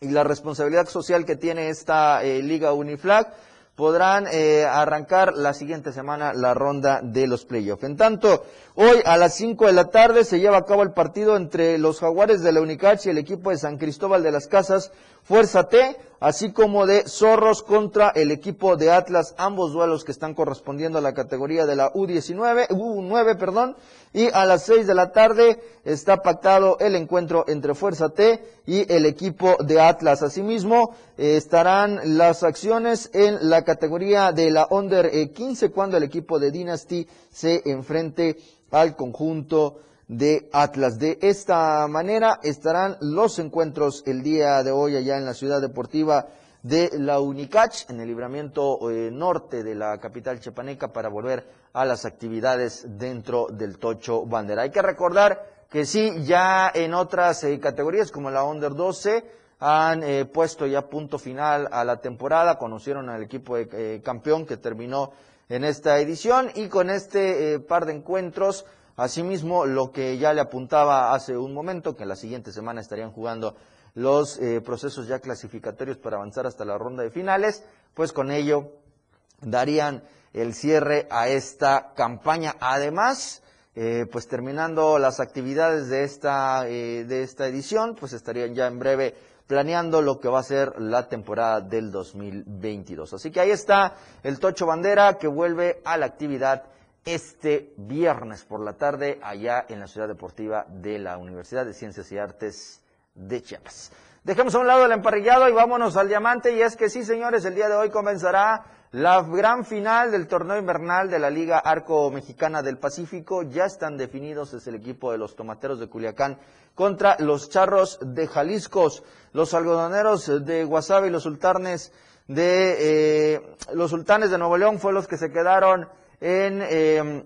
y la responsabilidad social que tiene esta eh, Liga Uniflag, podrán eh, arrancar la siguiente semana la ronda de los playoffs. En tanto, hoy a las 5 de la tarde se lleva a cabo el partido entre los Jaguares de la Unicach y el equipo de San Cristóbal de las Casas, Fuerza T, así como de Zorros contra el equipo de Atlas, ambos duelos que están correspondiendo a la categoría de la U19, U9, perdón, y a las 6 de la tarde está pactado el encuentro entre Fuerza T y el equipo de Atlas. Asimismo, eh, estarán las acciones en la categoría de la Under 15 cuando el equipo de Dynasty se enfrente al conjunto de Atlas. De esta manera estarán los encuentros el día de hoy allá en la ciudad deportiva de la Unicach, en el libramiento eh, norte de la capital chepaneca, para volver a las actividades dentro del Tocho Bandera. Hay que recordar que sí, ya en otras eh, categorías como la Under 12 han eh, puesto ya punto final a la temporada, conocieron al equipo campeón que terminó en esta edición y con este par de encuentros Asimismo, lo que ya le apuntaba hace un momento, que la siguiente semana estarían jugando los eh, procesos ya clasificatorios para avanzar hasta la ronda de finales, pues con ello darían el cierre a esta campaña. Además, eh, pues terminando las actividades de esta, eh, de esta edición, pues estarían ya en breve planeando lo que va a ser la temporada del 2022. Así que ahí está el Tocho Bandera que vuelve a la actividad este viernes por la tarde allá en la ciudad deportiva de la Universidad de Ciencias y Artes de Chiapas. Dejemos a un lado el emparrillado y vámonos al diamante. Y es que sí, señores, el día de hoy comenzará la gran final del torneo invernal de la Liga Arco Mexicana del Pacífico. Ya están definidos, es el equipo de los tomateros de Culiacán contra los charros de Jalisco, los algodoneros de Guasave y los sultanes de eh, los sultanes de Nuevo León fue los que se quedaron en em,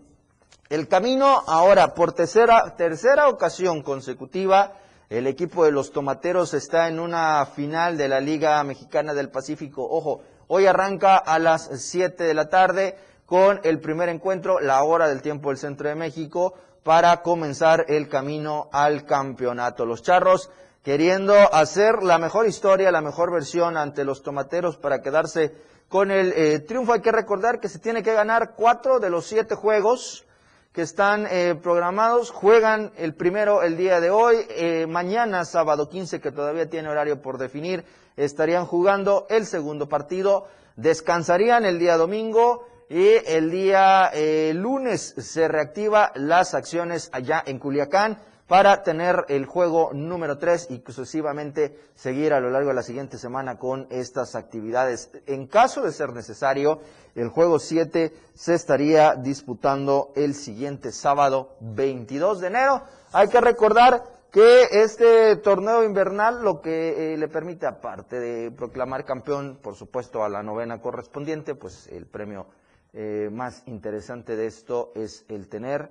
el camino. Ahora, por tercera, tercera ocasión consecutiva, el equipo de los Tomateros está en una final de la Liga Mexicana del Pacífico. Ojo, hoy arranca a las 7 de la tarde con el primer encuentro, la hora del tiempo del centro de México, para comenzar el camino al campeonato. Los charros queriendo hacer la mejor historia, la mejor versión ante los tomateros para quedarse con el eh, triunfo. Hay que recordar que se tiene que ganar cuatro de los siete juegos que están eh, programados. Juegan el primero el día de hoy. Eh, mañana, sábado 15, que todavía tiene horario por definir, estarían jugando el segundo partido. Descansarían el día domingo y el día lunes se reactiva las acciones allá en Culiacán para tener el juego número 3 y sucesivamente seguir a lo largo de la siguiente semana con estas actividades. En caso de ser necesario, el juego 7 se estaría disputando el siguiente sábado 22 de enero. Hay que recordar que este torneo invernal lo que eh, le permite, aparte de proclamar campeón, por supuesto, a la novena correspondiente, pues el premio eh, más interesante de esto es el tener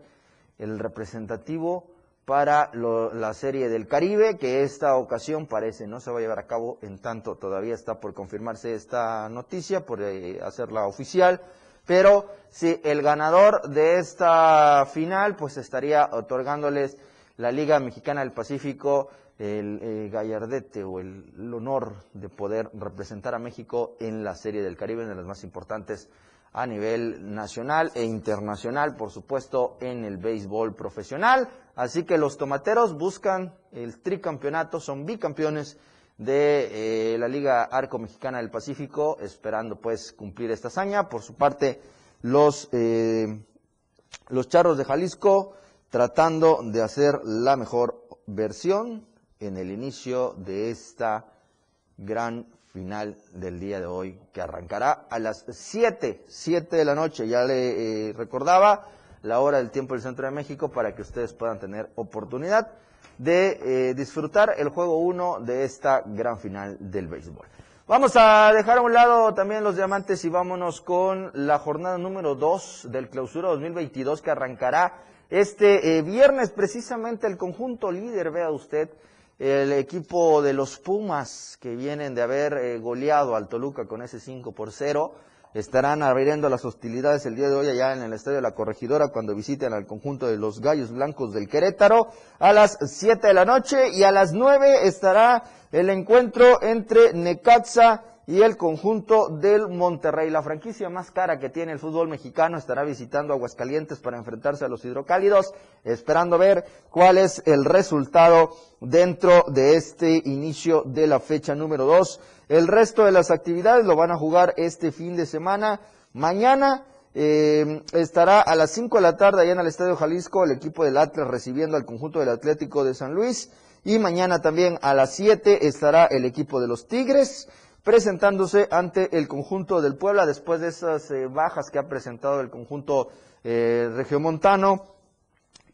el representativo para la Serie del Caribe, que esta ocasión parece no se va a llevar a cabo en tanto todavía está por confirmarse esta noticia, por eh, hacerla oficial, pero si el ganador de esta final pues estaría otorgándoles la Liga Mexicana del Pacífico el eh, gallardete o el, el honor de poder representar a México en la Serie del Caribe, una de las más importantes a nivel nacional e internacional, por supuesto, en el béisbol profesional. Así que los tomateros buscan el tricampeonato, son bicampeones de eh, la Liga Arco Mexicana del Pacífico, esperando pues cumplir esta hazaña. Por su parte, los, eh, los Charros de Jalisco tratando de hacer la mejor versión en el inicio de esta gran final del día de hoy, que arrancará a las 7, 7 de la noche. Ya le eh, recordaba la hora del tiempo del centro de México para que ustedes puedan tener oportunidad de eh, disfrutar el juego 1 de esta gran final del béisbol. Vamos a dejar a un lado también los diamantes y vámonos con la jornada número 2 del clausura 2022 que arrancará este eh, viernes precisamente el conjunto líder, vea usted, el equipo de los Pumas, que vienen de haber eh, goleado al Toluca con ese 5 por 0, estarán abriendo las hostilidades el día de hoy allá en el Estadio de la Corregidora cuando visiten al conjunto de los Gallos Blancos del Querétaro. A las 7 de la noche y a las 9 estará el encuentro entre Necaxa y el conjunto del Monterrey. La franquicia más cara que tiene el fútbol mexicano estará visitando Aguascalientes para enfrentarse a los hidrocálidos, esperando ver cuál es el resultado dentro de este inicio de la fecha número 2. El resto de las actividades lo van a jugar este fin de semana. Mañana eh, estará a las 5 de la tarde allá en el Estadio Jalisco el equipo del Atlas recibiendo al conjunto del Atlético de San Luis. Y mañana también a las 7 estará el equipo de los Tigres presentándose ante el conjunto del Puebla después de esas eh, bajas que ha presentado el conjunto eh, regiomontano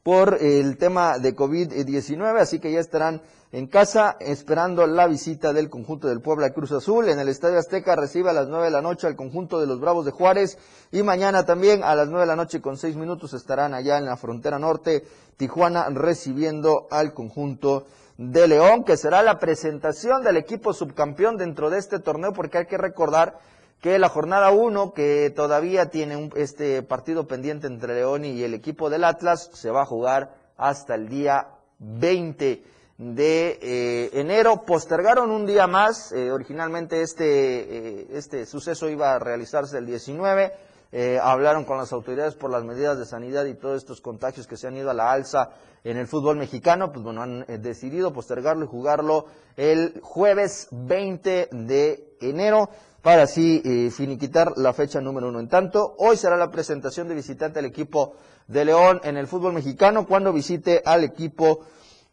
por el tema de COVID-19, así que ya estarán en casa esperando la visita del conjunto del Puebla Cruz Azul. En el Estadio Azteca recibe a las 9 de la noche al conjunto de los Bravos de Juárez y mañana también a las 9 de la noche con 6 minutos estarán allá en la frontera norte Tijuana recibiendo al conjunto de León, que será la presentación del equipo subcampeón dentro de este torneo, porque hay que recordar que la jornada 1, que todavía tiene un, este partido pendiente entre León y el equipo del Atlas, se va a jugar hasta el día 20 de eh, enero. Postergaron un día más, eh, originalmente este, eh, este suceso iba a realizarse el 19 eh, hablaron con las autoridades por las medidas de sanidad y todos estos contagios que se han ido a la alza en el fútbol mexicano, pues bueno, han eh, decidido postergarlo y jugarlo el jueves 20 de enero para así eh, finiquitar la fecha número uno. En tanto, hoy será la presentación de visitante al equipo de León en el fútbol mexicano cuando visite al equipo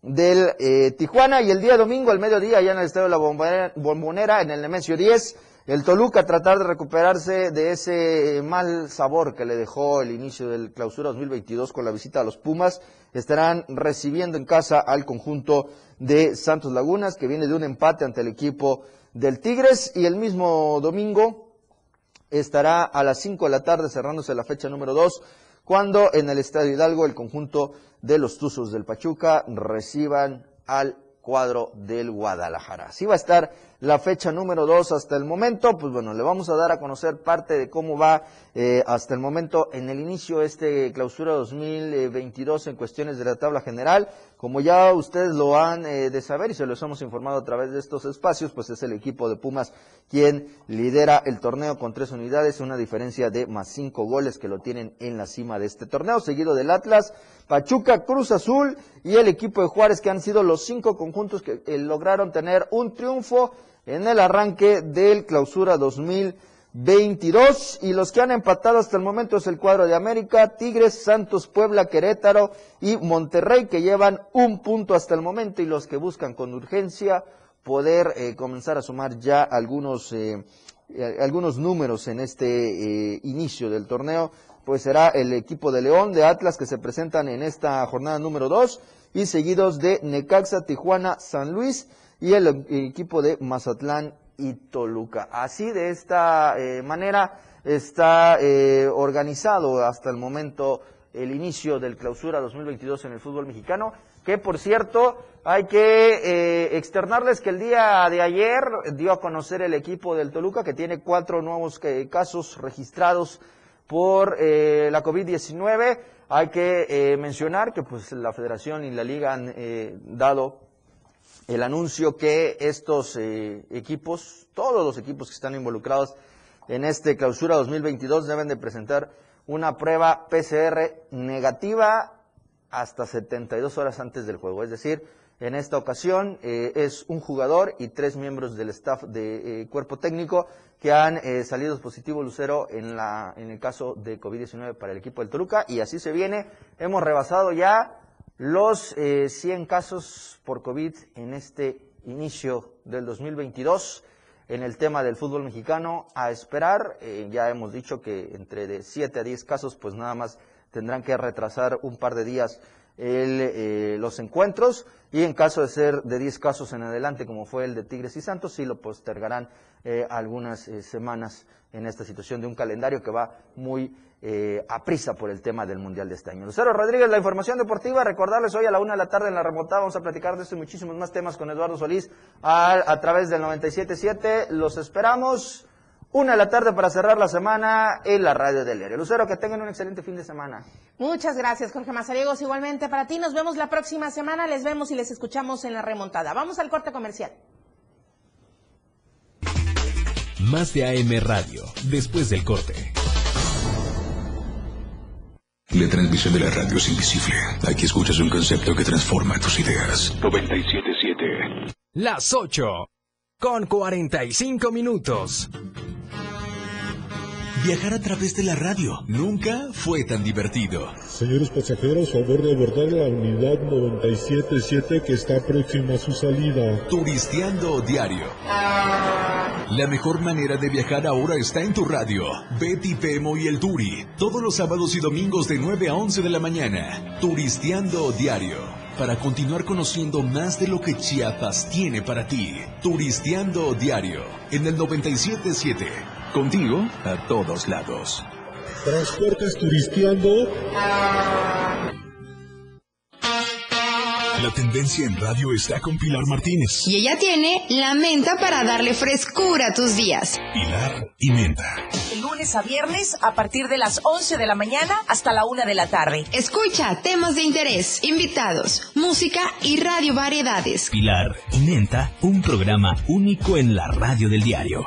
del Tijuana y el día domingo al mediodía allá en el Estadio de la Bombonera en el Nemesio 10 el Toluca tratar de recuperarse de ese mal sabor que le dejó el inicio del clausura 2022 con la visita a los Pumas. Estarán recibiendo en casa al conjunto de Santos Lagunas, que viene de un empate ante el equipo del Tigres. Y el mismo domingo estará a las 5 de la tarde cerrándose la fecha número 2, cuando en el Estadio Hidalgo el conjunto de los Tuzos del Pachuca reciban al cuadro del Guadalajara. Así va a estar la fecha número dos hasta el momento, pues bueno, le vamos a dar a conocer parte de cómo va eh, hasta el momento en el inicio este clausura 2022 en cuestiones de la tabla general. Como ya ustedes lo han eh, de saber y se los hemos informado a través de estos espacios, pues es el equipo de Pumas quien lidera el torneo con tres unidades, una diferencia de más cinco goles que lo tienen en la cima de este torneo, seguido del Atlas, Pachuca, Cruz Azul y el equipo de Juárez, que han sido los cinco conjuntos que eh, lograron tener un triunfo en el arranque del clausura 2022 y los que han empatado hasta el momento es el cuadro de América, Tigres, Santos, Puebla, Querétaro y Monterrey que llevan un punto hasta el momento. Y los que buscan con urgencia poder eh, comenzar a sumar ya algunos, eh, eh, algunos números en este inicio del torneo, pues será el equipo de León, de Atlas que se presentan en esta jornada número 2 y seguidos de Necaxa, Tijuana, San Luis y el equipo de Mazatlán y Toluca. Así de esta eh, manera está eh, organizado hasta el momento el inicio del clausura 2022 en el fútbol mexicano, que por cierto hay que eh, externarles que el día de ayer dio a conocer el equipo del Toluca que tiene cuatro nuevos casos registrados por la COVID-19. Hay que mencionar que pues la federación y la liga han dado el anuncio que estos eh, equipos, todos los equipos que están involucrados en este clausura 2022 deben de presentar una prueba PCR negativa hasta 72 horas antes del juego. Es decir, en esta ocasión eh, es un jugador y tres miembros del staff de eh, cuerpo técnico que han salido positivo Lucero en, la, en el caso de COVID-19 para el equipo del Toluca y así se viene. Hemos rebasado ya los 100 casos por COVID en este inicio del 2022 en el tema del fútbol mexicano a esperar. ya hemos dicho que entre de 7 a 10 casos pues nada más tendrán que retrasar un par de días el, eh, los encuentros y en caso de ser de 10 casos en adelante, como fue el de Tigres y Santos, sí lo postergarán eh, algunas eh, semanas en esta situación de un calendario que va muy a prisa por el tema del Mundial de este año. Lucero Rodríguez, la información deportiva, recordarles hoy a la una de la tarde en la remontada, vamos a platicar de esto y muchísimos más temas con Eduardo Solís a, a través del 97.7, los esperamos. Una de la tarde para cerrar la semana en la radio del diario. Lucero, que tengan un excelente fin de semana. Muchas gracias, Jorge Mazariegos. Igualmente para ti. Nos vemos la próxima semana. Les vemos y les escuchamos en la remontada. Vamos al corte comercial. Más de AM Radio, después del corte. La transmisión de la radio es invisible. Aquí escuchas un concepto que transforma tus ideas. 977. Las 8 con 45 minutos. Viajar a través de la radio nunca fue tan divertido. Señores pasajeros, favor de abordar la unidad 977 que está próxima a su salida. Turisteando diario. La mejor manera de viajar ahora está en tu radio. Betty Pemo y el Turi. Todos los sábados y domingos de 9 a 11 de la mañana. Turisteando diario. Para continuar conociendo más de lo que Chiapas tiene para ti. Turisteando diario. En el 977. Contigo a todos lados. Transportes turisteando. La tendencia en radio está con Pilar Martínez. Y ella tiene la menta para darle frescura a tus días. Pilar y menta. Lunes a viernes a partir de las 11 de la mañana hasta la 1 de la tarde. Escucha temas de interés, invitados, música y radio variedades. Pilar y menta, un programa único en la radio del diario.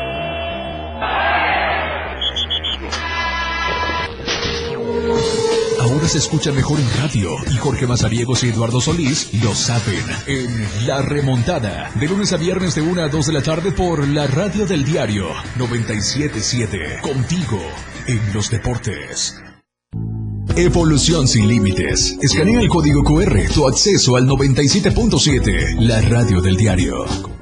Se escucha mejor en radio y Jorge Mazariegos y Eduardo Solís lo saben en La Remontada. De lunes a viernes de 1 a 2 de la tarde por la radio del diario 977. Contigo en los deportes. Evolución sin límites. Escanea el código QR, tu acceso al 97.7, la radio del diario.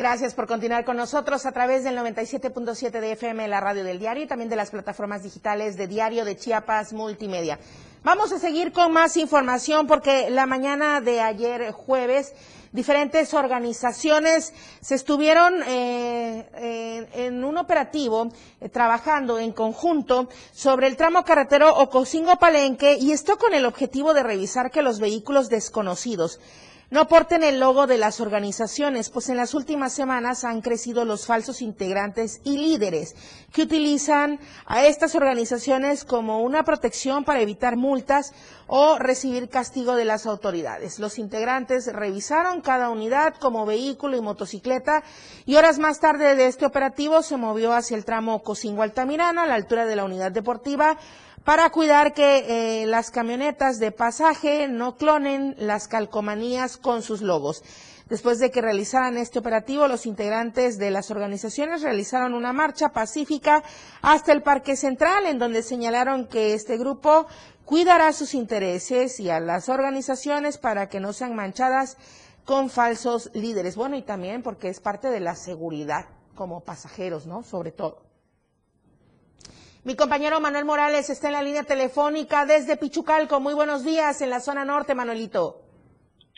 Gracias por continuar con nosotros a través del 97.7 de FM, la radio del diario, y también de las plataformas digitales de Diario de Chiapas Multimedia. Vamos a seguir con más información porque la mañana de ayer jueves diferentes organizaciones se estuvieron eh, en un operativo eh, trabajando en conjunto sobre el tramo carretero Ocosingo Palenque y esto con el objetivo de revisar que los vehículos desconocidos no porten el logo de las organizaciones, pues en las últimas semanas han crecido los falsos integrantes y líderes que utilizan a estas organizaciones como una protección para evitar multas o recibir castigo de las autoridades. Los integrantes revisaron cada unidad como vehículo y motocicleta y horas más tarde de este operativo se movió hacia el tramo Cocingo-Altamirano a la altura de la unidad deportiva para cuidar que eh, las camionetas de pasaje no clonen las calcomanías con sus logos. Después de que realizaran este operativo, los integrantes de las organizaciones realizaron una marcha pacífica hasta el Parque Central, en donde señalaron que este grupo cuidará sus intereses y a las organizaciones para que no sean manchadas con falsos líderes. Bueno, y también porque es parte de la seguridad como pasajeros, ¿no? Sobre todo. Mi compañero Manuel Morales está en la línea telefónica desde Pichucalco. Muy buenos días en la zona norte, Manuelito.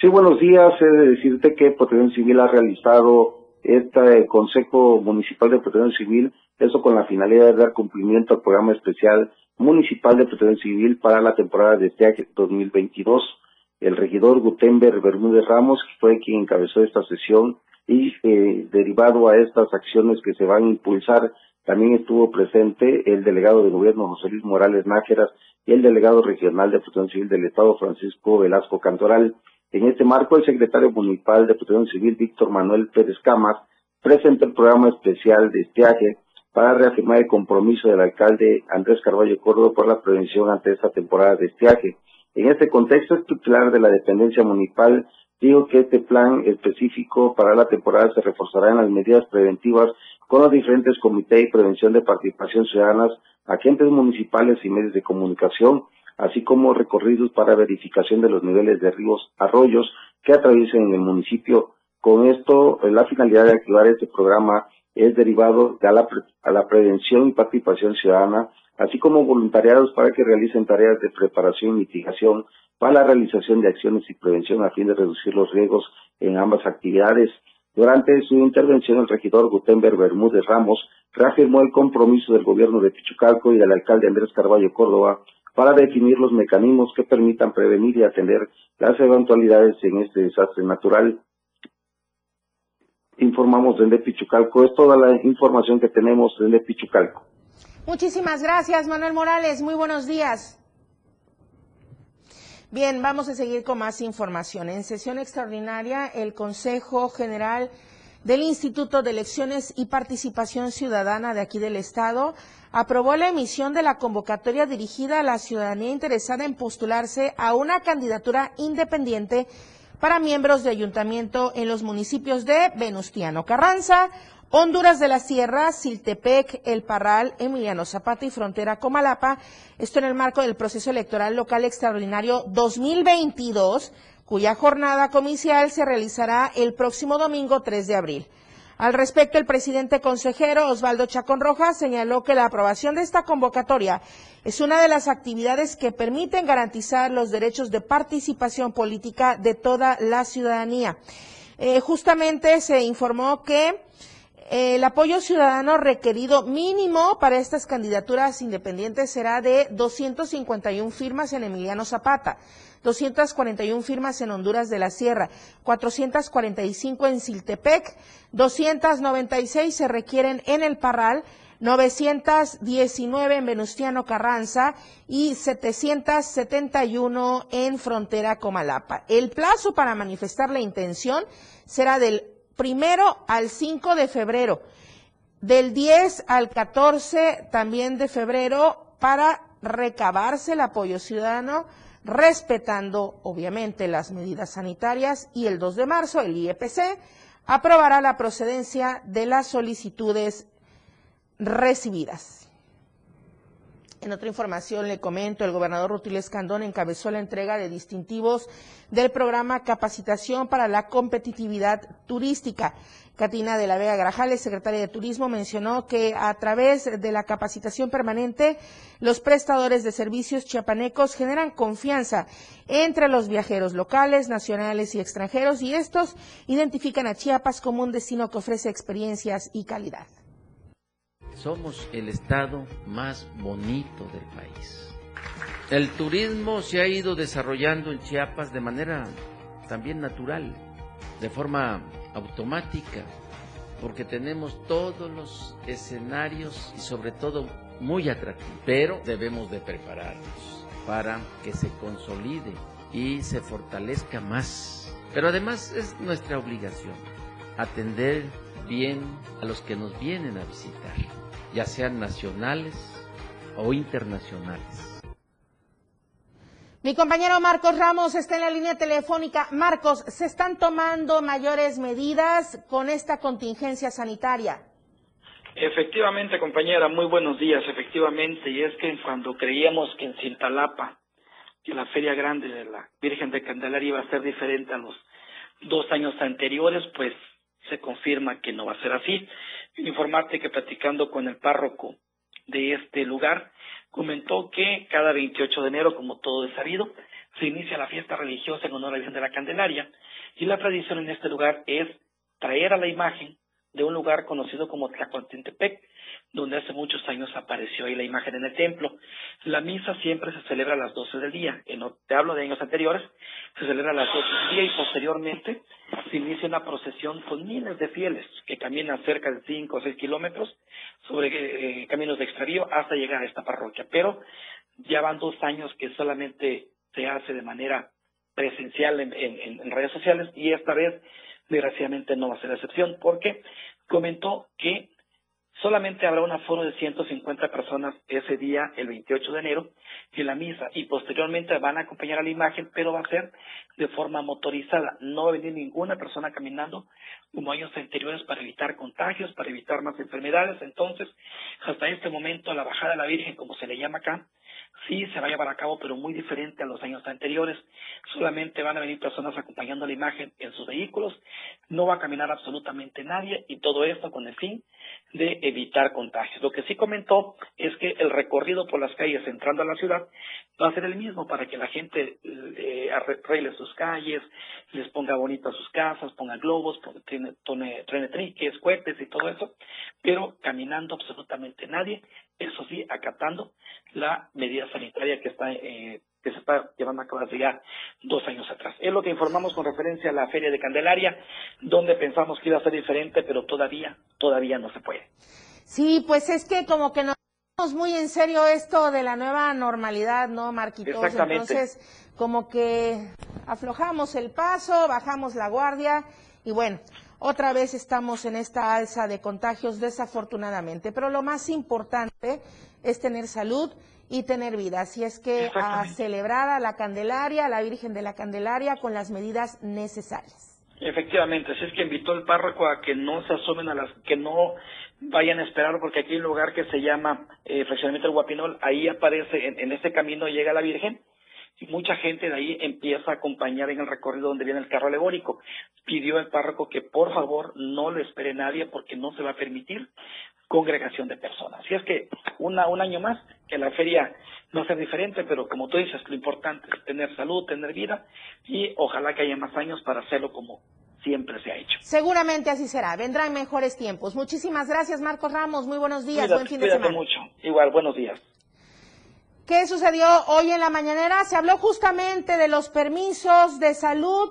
Sí, buenos días. He de decirte que Protección Civil ha realizado este Consejo Municipal de Protección Civil, eso con la finalidad de dar cumplimiento al programa especial municipal de Protección Civil para la temporada de este año 2022. El regidor Gutenberg Bermúdez Ramos fue quien encabezó esta sesión y eh, derivado a estas acciones que se van a impulsar también estuvo presente el delegado de gobierno José Luis Morales Nájeras y el delegado regional de Protección Civil del Estado Francisco Velasco Cantoral. En este marco, el secretario municipal de Protección Civil, Víctor Manuel Pérez Camas, presentó el programa especial de estiaje para reafirmar el compromiso del alcalde Andrés Carballo Córdoba por la prevención ante esta temporada de estiaje. En este contexto, el titular de la dependencia municipal dijo que este plan específico para la temporada se reforzará en las medidas preventivas con los diferentes comités y prevención de participación ciudadanas, agentes municipales y medios de comunicación, así como recorridos para verificación de los niveles de ríos, arroyos que atraviesen el municipio. Con esto, eh, la finalidad de activar este programa es derivado a la, a la prevención y participación ciudadana, así como voluntariados para que realicen tareas de preparación y mitigación para la realización de acciones y prevención a fin de reducir los riesgos en ambas actividades. Durante su intervención, el regidor Gutenberg Bermúdez Ramos reafirmó el compromiso del gobierno de Pichucalco y del alcalde Andrés Carballo Córdoba para definir los mecanismos que permitan prevenir y atender las eventualidades en este desastre natural. Informamos desde Pichucalco, es toda la información que tenemos desde Pichucalco. Muchísimas gracias, Manuel Morales. Muy buenos días. Bien, vamos a seguir con más información. En sesión extraordinaria, el Consejo General del Instituto de Elecciones y Participación Ciudadana de aquí del Estado aprobó la emisión de la convocatoria dirigida a la ciudadanía interesada en postularse a una candidatura independiente para miembros de ayuntamiento en los municipios de Venustiano Carranza, Honduras de la Sierra, Siltepec, El Parral, Emiliano Zapata y Frontera Comalapa. Esto en el marco del proceso electoral local extraordinario 2022, cuya jornada comicial se realizará el próximo domingo 3 de abril. Al respecto, el presidente consejero Osvaldo Chacón Rojas señaló que la aprobación de esta convocatoria es una de las actividades que permiten garantizar los derechos de participación política de toda la ciudadanía. Eh, justamente se informó que el apoyo ciudadano requerido mínimo para estas candidaturas independientes será de 251 firmas en Emiliano Zapata, 241 firmas en Honduras de la Sierra, 445 en Siltepec, 296 se requieren en El Parral, 919 en Venustiano Carranza y 771 en Frontera Comalapa. El plazo para manifestar la intención será del primero al 5 de febrero, del 10 al 14 también de febrero para recabarse el apoyo ciudadano, respetando obviamente las medidas sanitarias y el 2 de marzo el IEPC aprobará la procedencia de las solicitudes recibidas. En otra información le comento, el gobernador Rutil Escandón encabezó la entrega de distintivos del programa Capacitación para la Competitividad Turística. Catina de la Vega Grajales, secretaria de Turismo, mencionó que a través de la capacitación permanente, los prestadores de servicios chiapanecos generan confianza entre los viajeros locales, nacionales y extranjeros y estos identifican a Chiapas como un destino que ofrece experiencias y calidad. Somos el estado más bonito del país. El turismo se ha ido desarrollando en Chiapas de manera también natural, de forma automática, porque tenemos todos los escenarios y sobre todo muy atractivos, pero debemos de prepararnos para que se consolide y se fortalezca más. Pero además es nuestra obligación atender bien a los que nos vienen a visitar, ya sean nacionales o internacionales. Mi compañero Marcos Ramos está en la línea telefónica. Marcos, ¿se están tomando mayores medidas con esta contingencia sanitaria? Efectivamente, compañera, muy buenos días. Efectivamente, y es que cuando creíamos que en Cintalapa, que la feria grande de la Virgen de Candelaria iba a ser diferente a los dos años anteriores, pues se confirma que no va a ser así. Informarte que platicando con el párroco de este lugar, comentó que cada 28 de enero, como todo es sabido, se inicia la fiesta religiosa en honor a la Virgen de la Candelaria. Y la tradición en este lugar es traer a la imagen de un lugar conocido como Tlacuantintepec, donde hace muchos años apareció ahí la imagen en el templo. La misa siempre se celebra a las 12 del día. En, te hablo de años anteriores, se celebra a las 12 del día y posteriormente se inicia una procesión con miles de fieles que caminan cerca de 5 o 6 kilómetros sobre eh, caminos de extravío hasta llegar a esta parroquia. Pero ya van dos años que solamente se hace de manera presencial en, en redes sociales y esta vez desgraciadamente no va a ser la excepción porque comentó que Solamente habrá un aforo de 150 personas ese día, el 28 de enero, en la misa y posteriormente van a acompañar a la imagen, pero va a ser de forma motorizada. No va a venir ninguna persona caminando como años anteriores para evitar contagios, para evitar más enfermedades. Entonces, hasta este momento, la bajada de la Virgen, como se le llama acá, sí se va a llevar a cabo, pero muy diferente a los años anteriores. Solamente van a venir personas acompañando la imagen en sus vehículos, no va a caminar absolutamente nadie y todo esto con el fin de evitar contagios. Lo que sí comentó es que el recorrido por las calles entrando a la ciudad va a ser el mismo para que la gente eh, arregle sus calles, les ponga bonito a sus casas, ponga globos, trene triques, cohetes y todo eso, pero caminando absolutamente nadie, eso sí, acatando la medida sanitaria que está eh, que se está llevando a cabo hace ya dos años atrás. Es lo que informamos con referencia a la Feria de Candelaria, donde pensamos que iba a ser diferente, pero todavía, todavía no se puede. Sí, pues es que como que nos tomamos muy en serio esto de la nueva normalidad, ¿no, Marquitos? Exactamente. Entonces, como que aflojamos el paso, bajamos la guardia y bueno, otra vez estamos en esta alza de contagios desafortunadamente, pero lo más importante es tener salud y tener vida. Así es que a celebrar a la Candelaria, a la Virgen de la Candelaria, con las medidas necesarias. Efectivamente, así es que invitó el párroco a que no se asomen a las, que no vayan a esperar, porque aquí hay un lugar que se llama eh, Fraccionamiento del Guapinol, ahí aparece, en, en ese camino llega la Virgen, y mucha gente de ahí empieza a acompañar en el recorrido donde viene el carro alegórico. Pidió el párroco que por favor no le espere nadie porque no se va a permitir congregación de personas. Así es que una, un año más, que la feria no sea diferente, pero como tú dices, lo importante es tener salud, tener vida y ojalá que haya más años para hacerlo como siempre se ha hecho. Seguramente así será, vendrán mejores tiempos. Muchísimas gracias, Marcos Ramos. Muy buenos días, buen fin de semana. mucho. Igual, buenos días. ¿Qué sucedió hoy en la mañanera? Se habló justamente de los permisos de salud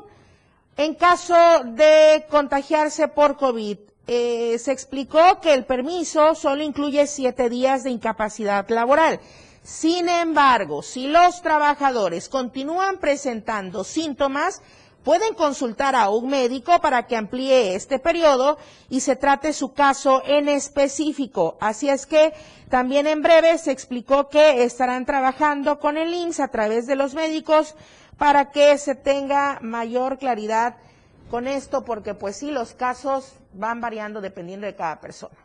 en caso de contagiarse por COVID. Eh, se explicó que el permiso solo incluye siete días de incapacidad laboral. Sin embargo, si los trabajadores continúan presentando síntomas, pueden consultar a un médico para que amplíe este periodo y se trate su caso en específico. Así es que también en breve se explicó que estarán trabajando con el INSS a través de los médicos para que se tenga mayor claridad con esto, porque pues sí, los casos van variando dependiendo de cada persona.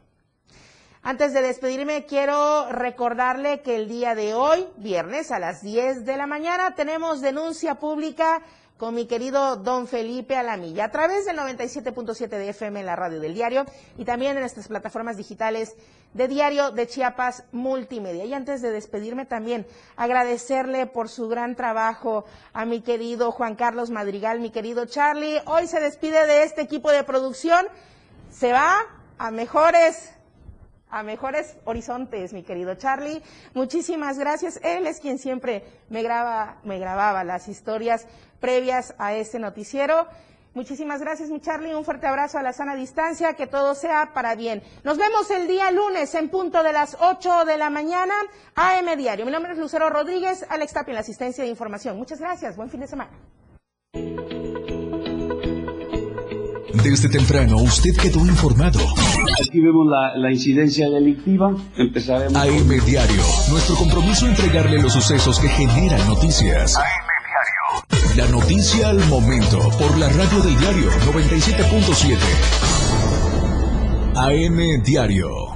Antes de despedirme, quiero recordarle que el día de hoy, viernes a las 10 de la mañana, tenemos denuncia pública con mi querido don Felipe Alamilla a través del 97.7 de FM en la radio del diario y también en nuestras plataformas digitales de Diario de Chiapas Multimedia. Y antes de despedirme también agradecerle por su gran trabajo a mi querido Juan Carlos Madrigal, mi querido Charlie. Hoy se despide de este equipo de producción, se va a mejores a mejores horizontes, mi querido Charlie. Muchísimas gracias. Él es quien siempre me graba, me grababa las historias previas a este noticiero. Muchísimas gracias, mi Charlie. Un fuerte abrazo a la sana distancia. Que todo sea para bien. Nos vemos el día lunes en punto de las 8 de la mañana. AM Diario. Mi nombre es Lucero Rodríguez. Alex Tapia en la asistencia de información. Muchas gracias. Buen fin de semana. Desde temprano usted quedó informado. Aquí vemos la, la incidencia delictiva. Empezaremos. AM Diario. Nuestro compromiso entregarle los sucesos que generan noticias. La noticia al momento por la radio del diario 97.7. AM Diario.